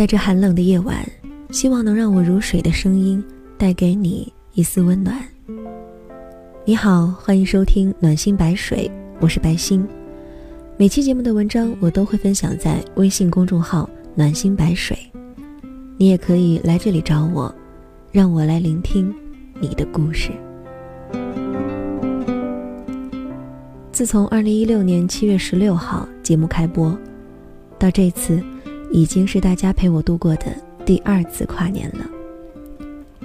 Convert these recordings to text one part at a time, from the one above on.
在这寒冷的夜晚，希望能让我如水的声音带给你一丝温暖。你好，欢迎收听暖心白水，我是白心。每期节目的文章我都会分享在微信公众号暖心白水，你也可以来这里找我，让我来聆听你的故事。自从二零一六年七月十六号节目开播，到这次，已经是大家陪我度过的第二次跨年了。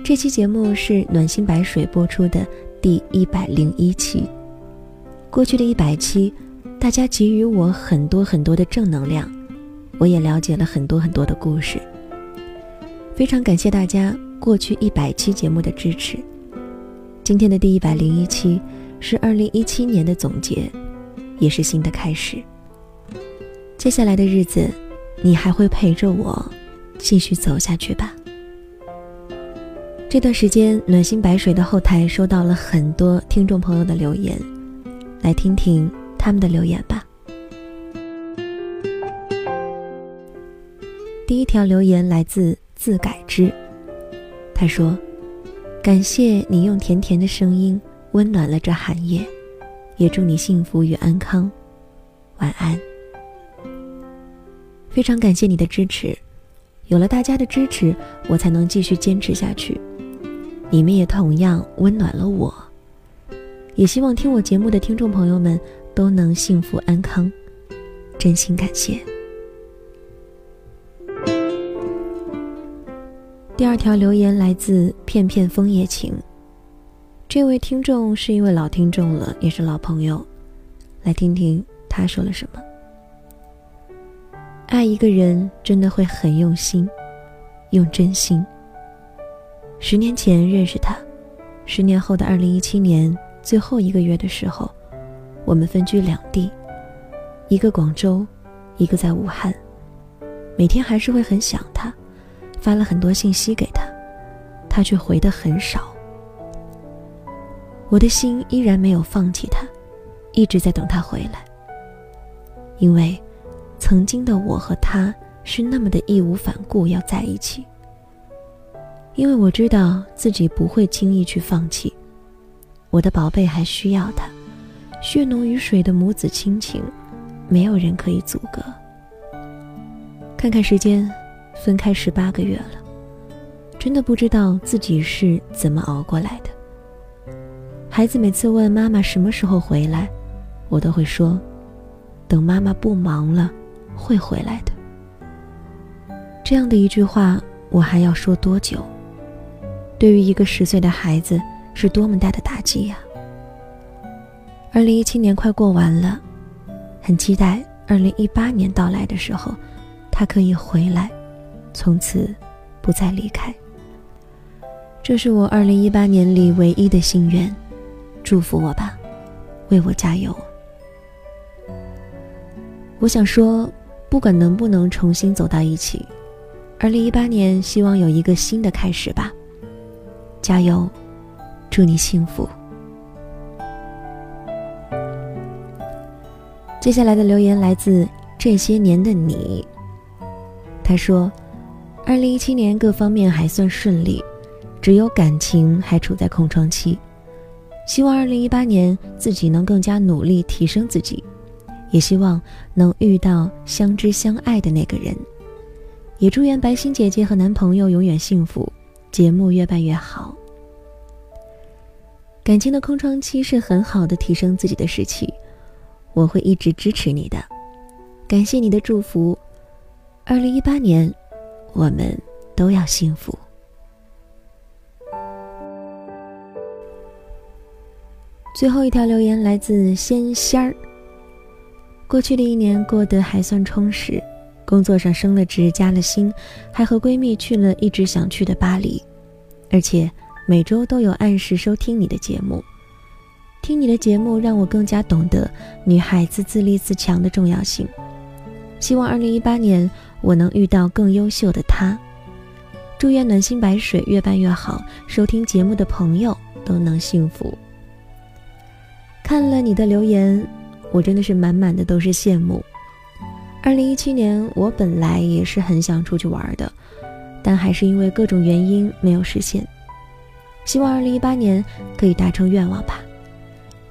这期节目是暖心白水播出的第一百零一期。过去的一百期，大家给予我很多很多的正能量，我也了解了很多很多的故事。非常感谢大家过去一百期节目的支持。今天的第一百零一期。是二零一七年的总结，也是新的开始。接下来的日子，你还会陪着我继续走下去吧？这段时间，暖心白水的后台收到了很多听众朋友的留言，来听听他们的留言吧。第一条留言来自自改之，他说：“感谢你用甜甜的声音。”温暖了这寒夜，也祝你幸福与安康，晚安。非常感谢你的支持，有了大家的支持，我才能继续坚持下去。你们也同样温暖了我，也希望听我节目的听众朋友们都能幸福安康，真心感谢。第二条留言来自片片枫叶情。这位听众是一位老听众了，也是老朋友，来听听他说了什么。爱一个人真的会很用心，用真心。十年前认识他，十年后的二零一七年最后一个月的时候，我们分居两地，一个广州，一个在武汉。每天还是会很想他，发了很多信息给他，他却回的很少。我的心依然没有放弃他，一直在等他回来。因为，曾经的我和他是那么的义无反顾要在一起。因为我知道自己不会轻易去放弃，我的宝贝还需要他，血浓于水的母子亲情，没有人可以阻隔。看看时间，分开十八个月了，真的不知道自己是怎么熬过来的。孩子每次问妈妈什么时候回来，我都会说：“等妈妈不忙了，会回来的。”这样的一句话，我还要说多久？对于一个十岁的孩子，是多么大的打击呀！二零一七年快过完了，很期待二零一八年到来的时候，他可以回来，从此不再离开。这是我二零一八年里唯一的心愿。祝福我吧，为我加油。我想说，不管能不能重新走到一起，二零一八年希望有一个新的开始吧。加油，祝你幸福。接下来的留言来自这些年的你，他说，二零一七年各方面还算顺利，只有感情还处在空窗期。希望二零一八年自己能更加努力提升自己，也希望能遇到相知相爱的那个人，也祝愿白心姐姐和男朋友永远幸福，节目越办越好。感情的空窗期是很好的提升自己的时期，我会一直支持你的，感谢你的祝福，二零一八年，我们都要幸福。最后一条留言来自仙仙儿。过去的一年过得还算充实，工作上升了职，加了薪，还和闺蜜去了一直想去的巴黎，而且每周都有按时收听你的节目。听你的节目让我更加懂得女孩子自立自强的重要性。希望二零一八年我能遇到更优秀的他。祝愿暖心白水越办越好，收听节目的朋友都能幸福。看了你的留言，我真的是满满的都是羡慕。二零一七年，我本来也是很想出去玩的，但还是因为各种原因没有实现。希望二零一八年可以达成愿望吧，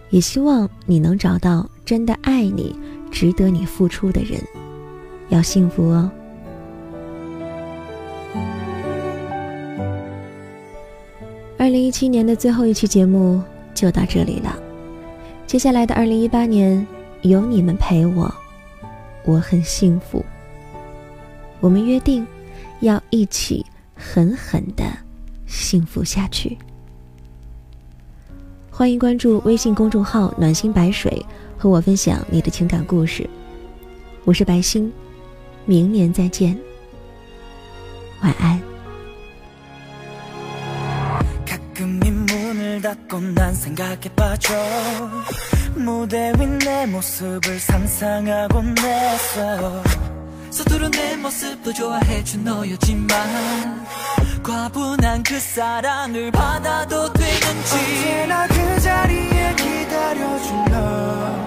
也希望你能找到真的爱你、值得你付出的人，要幸福哦。二零一七年的最后一期节目就到这里了，接下来的二零一八年有你们陪我。我很幸福。我们约定，要一起狠狠的幸福下去。欢迎关注微信公众号“暖心白水”，和我分享你的情感故事。我是白星，明年再见，晚安。 무대 위 내 모습을 상상하곤 했어 서투른 내 모습도 좋아해준 너였지만 과분한 그 사랑을 받아도 되는지. 언제나 그 자리에 기다려준 너.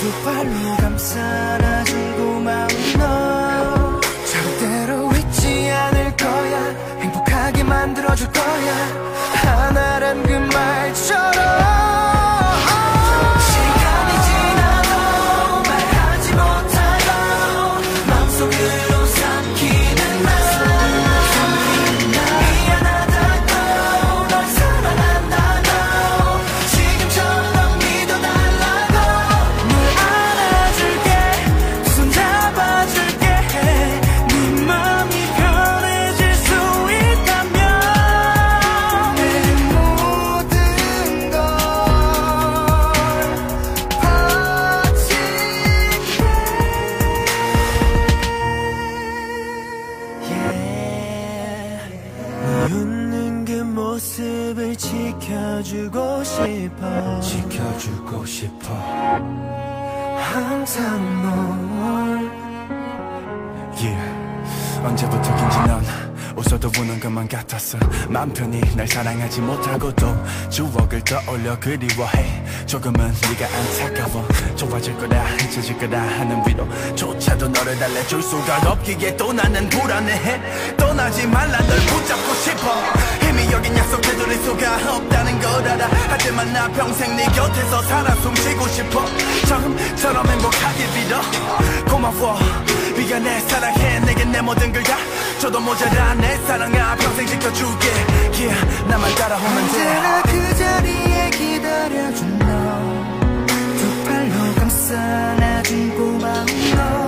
두 발로 감싸 안아준 고마운 너. 절대로 잊지 않을 거야. 행복하게 만들어줄 거야 하나란 그 말처럼 지켜주고 싶어 지켜주고 싶어 항상 널 yeah. 언제부터인지 넌 웃어도 우는 것만 같았어. 맘 편히 날 사랑하지 못하고도 추억을 떠올려 그리워해. 조금은 네가 안타까워. 좋아질 거라 잊혀질 거라 하는 위로조차도 너를 달래줄 수가 없기에 또 나는 불안해해. 떠나지 말라 널 붙잡고 싶어. 힘이 여긴 약속해둘 수가 없다는 걸 알아. 하지만 나 평생 네 곁에서 살아 숨쉬고 싶어. 처음처럼 행복하길 빌어. 고마워 비가 내 사랑해 내게 내 모든 걸 다. 줘도 모자라 내 사랑아 평생 지켜줄게. Yeah, 나만 따라오면 돼. 언제나 그 자리에 기다려준 너두 팔로 감싸 안아준 고마운 너